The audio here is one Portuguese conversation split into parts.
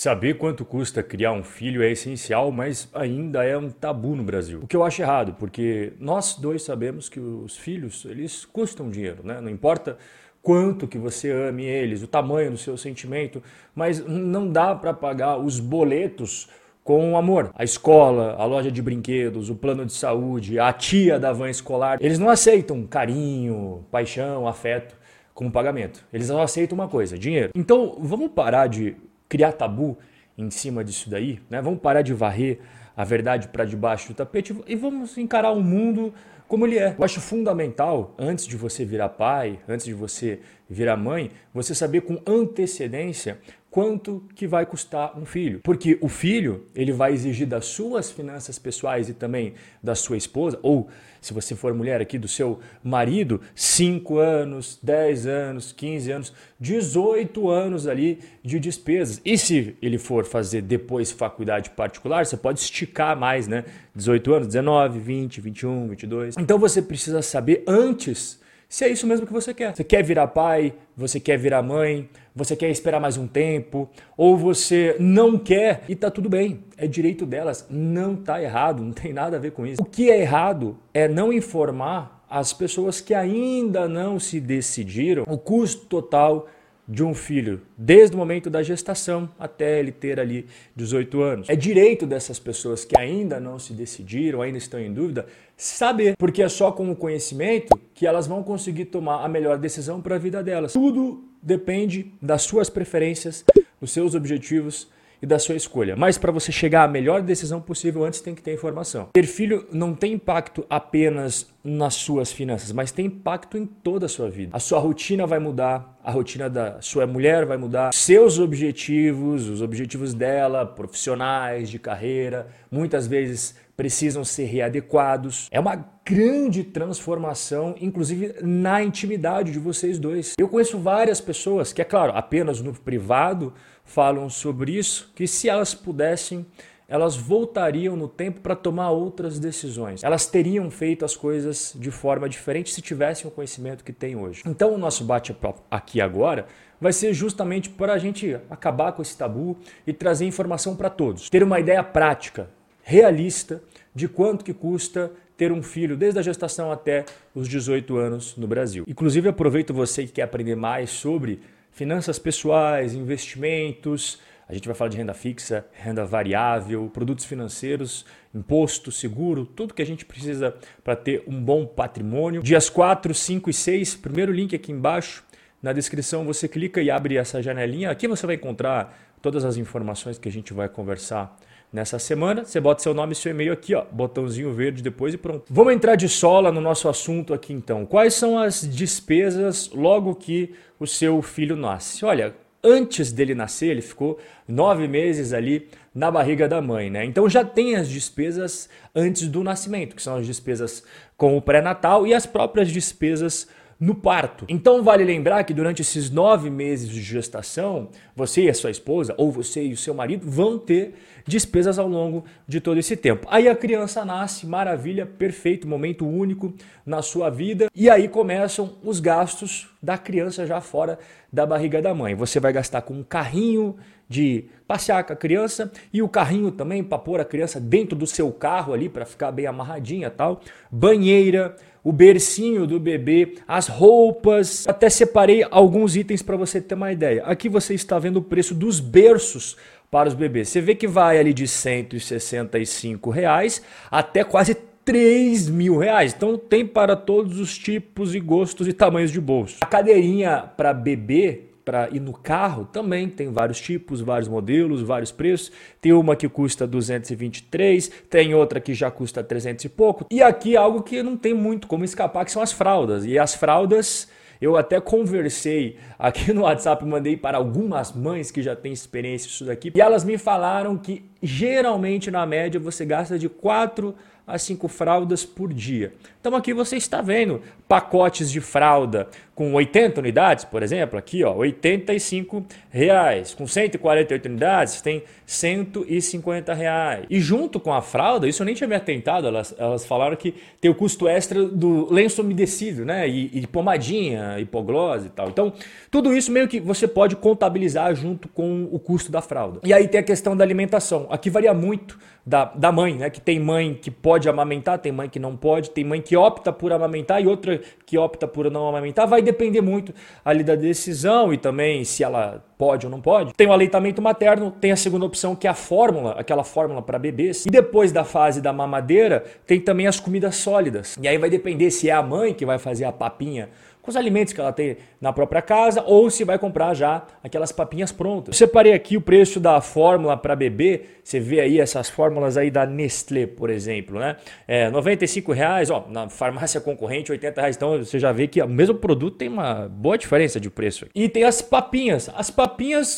Saber quanto custa criar um filho é essencial, mas ainda é um tabu no Brasil. O que eu acho errado, porque nós dois sabemos que os filhos, eles custam dinheiro, né? Não importa quanto que você ame eles, o tamanho do seu sentimento, mas não dá para pagar os boletos com amor. A escola, a loja de brinquedos, o plano de saúde, a tia da van escolar, eles não aceitam carinho, paixão, afeto como pagamento. Eles só aceitam uma coisa, dinheiro. Então, vamos parar de criar tabu em cima disso daí, né? Vamos parar de varrer a verdade para debaixo do tapete e vamos encarar o mundo como ele é. Eu acho fundamental, antes de você virar pai, antes de você virar mãe, você saber com antecedência quanto que vai custar um filho. Porque o filho, ele vai exigir das suas finanças pessoais e também da sua esposa, ou se você for mulher aqui, do seu marido, 5 anos, 10 anos, 15 anos, 18 anos ali de despesas. E se ele for fazer depois faculdade particular, você pode esticar mais, né? 18 anos, 19, 20, 21, 22. Então você precisa saber antes se é isso mesmo que você quer. Você quer virar pai, você quer virar mãe, você quer esperar mais um tempo, ou você não quer e tá tudo bem. É direito delas, não tá errado, não tem nada a ver com isso. O que é errado é não informar as pessoas que ainda não se decidiram o custo total de um filho, desde o momento da gestação até ele ter ali 18 anos. É direito dessas pessoas que ainda não se decidiram, ainda estão em dúvida, saber, porque é só com o conhecimento que elas vão conseguir tomar a melhor decisão para a vida delas. Tudo depende das suas preferências, dos seus objetivos e da sua escolha. Mas para você chegar à melhor decisão possível, antes tem que ter informação. Ter filho não tem impacto apenas nas suas finanças, mas tem impacto em toda a sua vida. A sua rotina vai mudar, a rotina da sua mulher vai mudar, seus objetivos, os objetivos dela, profissionais, de carreira, muitas vezes precisam ser readequados. É uma grande transformação, inclusive na intimidade de vocês dois. Eu conheço várias pessoas que, é claro, apenas no privado falam sobre isso, que se elas pudessem, elas voltariam no tempo para tomar outras decisões. Elas teriam feito as coisas de forma diferente se tivessem o conhecimento que têm hoje. Então, o nosso bate-papo aqui agora vai ser justamente para a gente acabar com esse tabu e trazer informação para todos. Ter uma ideia prática, realista de quanto que custa ter um filho desde a gestação até os 18 anos no Brasil. Inclusive aproveito você que quer aprender mais sobre finanças pessoais, investimentos, a gente vai falar de renda fixa, renda variável, produtos financeiros, imposto, seguro, tudo que a gente precisa para ter um bom patrimônio. Dias 4, 5 e 6, primeiro link aqui embaixo. Na descrição você clica e abre essa janelinha. Aqui você vai encontrar todas as informações que a gente vai conversar nessa semana. Você bota seu nome e seu e-mail aqui, ó, botãozinho verde depois e pronto. Vamos entrar de sola no nosso assunto aqui então. Quais são as despesas logo que o seu filho nasce? Olha, antes dele nascer, ele ficou nove meses ali na barriga da mãe, né? Então já tem as despesas antes do nascimento, que são as despesas com o pré-natal e as próprias despesas no parto. Então vale lembrar que durante esses nove meses de gestação, você e a sua esposa, ou você e o seu marido, vão ter despesas ao longo de todo esse tempo. Aí a criança nasce, maravilha, perfeito, momento único na sua vida, e aí começam os gastos da criança já fora da barriga da mãe. Você vai gastar com um carrinho de passear com a criança e o carrinho também para pôr a criança dentro do seu carro ali para ficar bem amarradinha, tal. Banheira, o bercinho do bebê, as roupas. Até separei alguns itens para você ter uma ideia. Aqui você está vendo o preço dos berços para os bebês. Você vê que vai ali de 165 reais até quase 3 mil reais. Então tem para todos os tipos e gostos e tamanhos de bolso. A cadeirinha para bebê para ir no carro também tem vários tipos, vários modelos, vários preços. Tem uma que custa 223, tem outra que já custa 300 e pouco. E aqui algo que não tem muito como escapar, que são as fraldas. E as fraldas eu até conversei aqui no WhatsApp, mandei para algumas mães que já têm experiência isso daqui, e elas me falaram que geralmente na média você gasta de 4 a 5 fraldas por dia. Então aqui você está vendo pacotes de fralda com 80 unidades, por exemplo, aqui ó, 85 reais. Com 148 unidades tem 150 reais. E junto com a fralda, isso eu nem tinha me atentado, elas, elas falaram que tem o custo extra do lenço umedecido, né? E, e pomadinha, hipoglose e tal. Então, tudo isso meio que você pode contabilizar junto com o custo da fralda. E aí tem a questão da alimentação. Aqui varia muito da, da mãe, né? Que tem mãe que pode amamentar, tem mãe que não pode, tem mãe que opta por amamentar e outra que opta por não amamentar. Vai depender muito ali da decisão e também se ela pode ou não pode. Tem o aleitamento materno, tem a segunda opção que é a fórmula, aquela fórmula para bebês. E depois da fase da mamadeira, tem também as comidas sólidas. E aí vai depender se é a mãe que vai fazer a papinha com os alimentos que ela tem na própria casa ou se vai comprar já aquelas papinhas prontas. Eu separei aqui o preço da fórmula para bebê. Você vê aí essas fórmulas aí da Nestlé, por exemplo, né? É, 95 reais, ó, na farmácia concorrente 80 reais. Então você já vê que o mesmo produto tem uma boa diferença de preço. E tem as papinhas. As papinhas,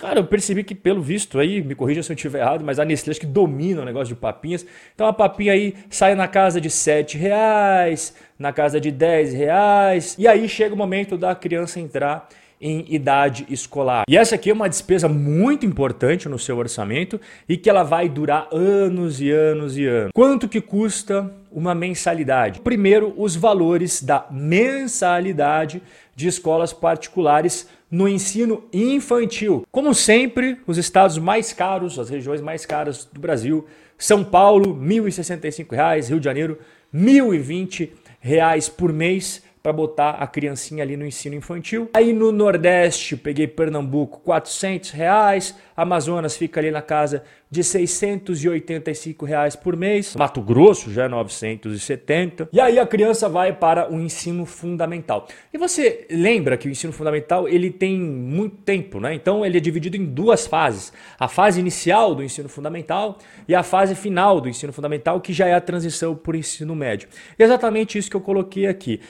cara, eu percebi que pelo visto aí, me corrija se eu estiver errado, mas a Nestlé acho que domina o negócio de papinhas. Então a papinha aí sai na casa de 7 reais na casa de 10 reais. E aí chega o momento da criança entrar em idade escolar. E essa aqui é uma despesa muito importante no seu orçamento e que ela vai durar anos e anos e anos. Quanto que custa uma mensalidade? Primeiro, os valores da mensalidade de escolas particulares no ensino infantil. Como sempre, os estados mais caros, as regiões mais caras do Brasil, São Paulo, R$ 1.065, Rio de Janeiro, 1.020 reais por mês para botar a criancinha ali no ensino infantil. Aí no Nordeste, peguei Pernambuco, 400 reais. Amazonas fica ali na casa de 685 reais por mês. Mato Grosso já é 970. E aí a criança vai para o ensino fundamental. E você lembra que o ensino fundamental ele tem muito tempo, né? Então ele é dividido em duas fases: a fase inicial do ensino fundamental e a fase final do ensino fundamental, que já é a transição para o ensino médio. E exatamente isso que eu coloquei aqui.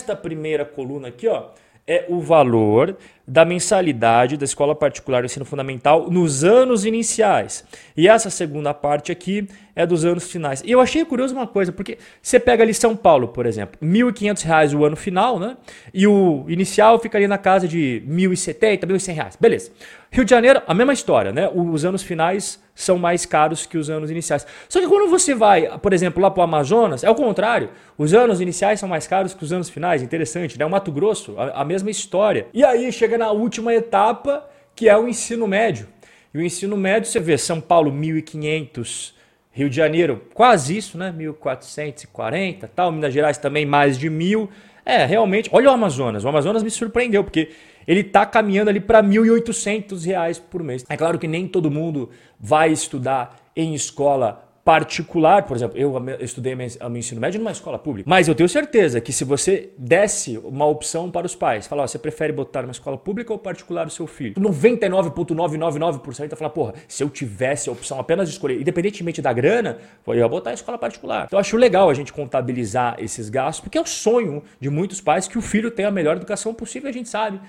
Nesta primeira coluna aqui, ó é o valor da mensalidade da escola particular do ensino fundamental nos anos iniciais. E essa segunda parte aqui é dos anos finais. E eu achei curioso uma coisa, porque você pega ali São Paulo, por exemplo, R$ 1.500 o ano final, né? E o inicial fica ali na casa de R$ 1.070, R$ 1.100. Beleza. Rio de Janeiro, a mesma história, né? Os anos finais são mais caros que os anos iniciais. Só que quando você vai, por exemplo, lá para o Amazonas, é o contrário. Os anos iniciais são mais caros que os anos finais. Interessante, né? O Mato Grosso, a, a mesma história. E aí chega na última etapa, que é o ensino médio. E o ensino médio, você vê São Paulo 1.500, Rio de Janeiro quase isso, né? 1.440, tal. Minas Gerais também mais de mil. É, realmente. Olha o Amazonas. O Amazonas me surpreendeu, porque ele está caminhando ali para R$ 1.800 por mês. É claro que nem todo mundo vai estudar em escola particular, por exemplo, eu estudei meu ensino médio numa escola pública, mas eu tenho certeza que se você desse uma opção para os pais, falar, você prefere botar numa escola pública ou particular o seu filho? 99,999% vai falar, porra, se eu tivesse a opção apenas de escolher, independentemente da grana, eu ia botar a escola particular. Então eu acho legal a gente contabilizar esses gastos, porque é o sonho de muitos pais que o filho tenha a melhor educação possível, a gente sabe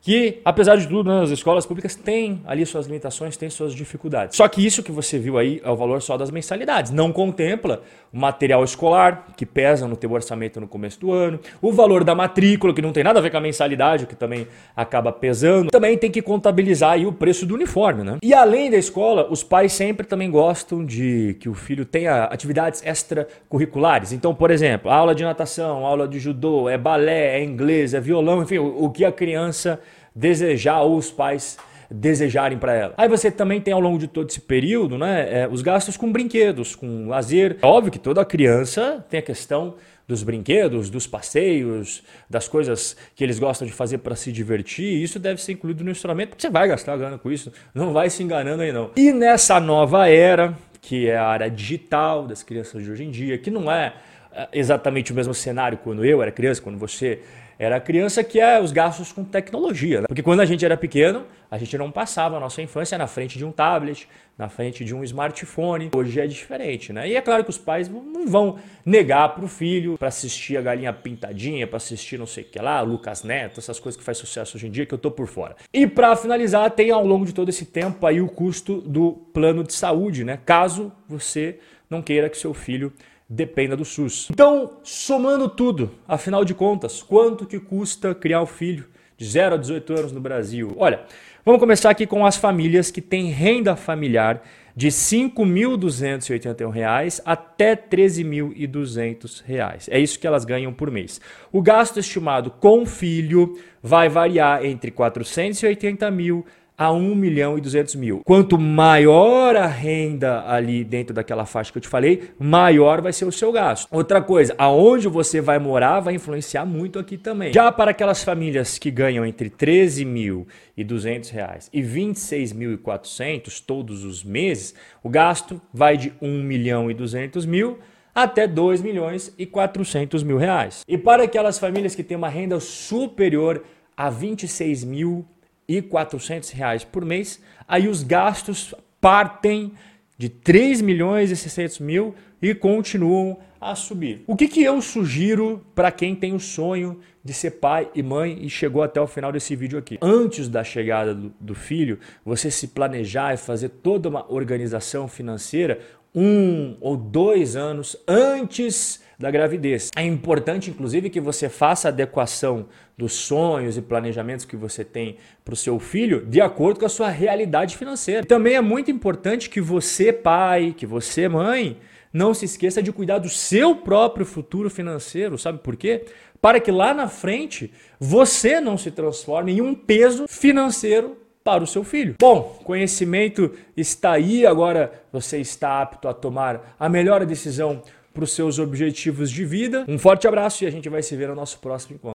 que, apesar de tudo, né, as escolas públicas têm ali suas limitações, têm suas dificuldades. Só que isso que você viu aí é o valor só das mensalidades. Não contempla o material escolar, que pesa no teu orçamento no começo do ano, o valor da matrícula, que não tem nada a ver com a mensalidade, que também acaba pesando. Também tem que contabilizar aí o preço do uniforme, né? E além da escola, os pais sempre também gostam de que o filho tenha atividades extracurriculares. Então, por exemplo, aula de natação, aula de judô, é balé, é inglês, é violão, enfim, o que a criança desejar ou os pais desejarem para ela. Aí você também tem ao longo de todo esse período, né, é, os gastos com brinquedos, com lazer. É óbvio que toda criança tem a questão dos brinquedos, dos passeios, das coisas que eles gostam de fazer para se divertir. Isso deve ser incluído no instrumento, porque você vai gastar grana com isso. Não vai se enganando aí não. E nessa nova era, que é a área digital das crianças de hoje em dia, que não é, é exatamente o mesmo cenário quando eu era criança, quando você era criança que é os gastos com tecnologia. Né? Porque quando a gente era pequeno, a gente não passava a nossa infância na frente de um tablet, na frente de um smartphone. Hoje é diferente, né? E é claro que os pais não vão negar para o filho para assistir a Galinha Pintadinha, para assistir não sei o que lá, Lucas Neto, essas coisas que faz sucesso hoje em dia, que eu tô por fora. E para finalizar, tem ao longo de todo esse tempo aí o custo do plano de saúde, né? Caso você não queira que seu filho dependa do SUS. Então, somando tudo, afinal de contas, quanto que custa criar um filho de 0 a 18 anos no Brasil? Olha, vamos começar aqui com as famílias que têm renda familiar de R$ 5.281 até R$ 13.200. É isso que elas ganham por mês. O gasto estimado com filho vai variar entre 480 mil a 1 milhão e 200 mil. Quanto maior a renda ali dentro daquela faixa que eu te falei, maior vai ser o seu gasto. Outra coisa, aonde você vai morar vai influenciar muito aqui também. Já para aquelas famílias que ganham entre 13 mil e 200 reais e 26 mil e 400 todos os meses, o gasto vai de 1 milhão e 200 mil até 2 milhões e 400 mil reais. E para aquelas famílias que têm uma renda superior a 26 mil e 400 reais por mês, aí os gastos partem de 3 milhões e 600 mil e continuam a subir. O que, que eu sugiro para quem tem o sonho de ser pai e mãe e chegou até o final desse vídeo aqui? Antes da chegada do, do filho, você se planejar e fazer toda uma organização financeira um ou dois anos antes da gravidez. É importante, inclusive, que você faça a adequação dos sonhos e planejamentos que você tem para o seu filho de acordo com a sua realidade financeira. Também é muito importante que você, pai, que você, mãe, não se esqueça de cuidar do seu próprio futuro financeiro, sabe por quê? Para que lá na frente você não se transforme em um peso financeiro para o seu filho. Bom, conhecimento está aí, agora você está apto a tomar a melhor decisão para os seus objetivos de vida. Um forte abraço e a gente vai se ver no nosso próximo encontro.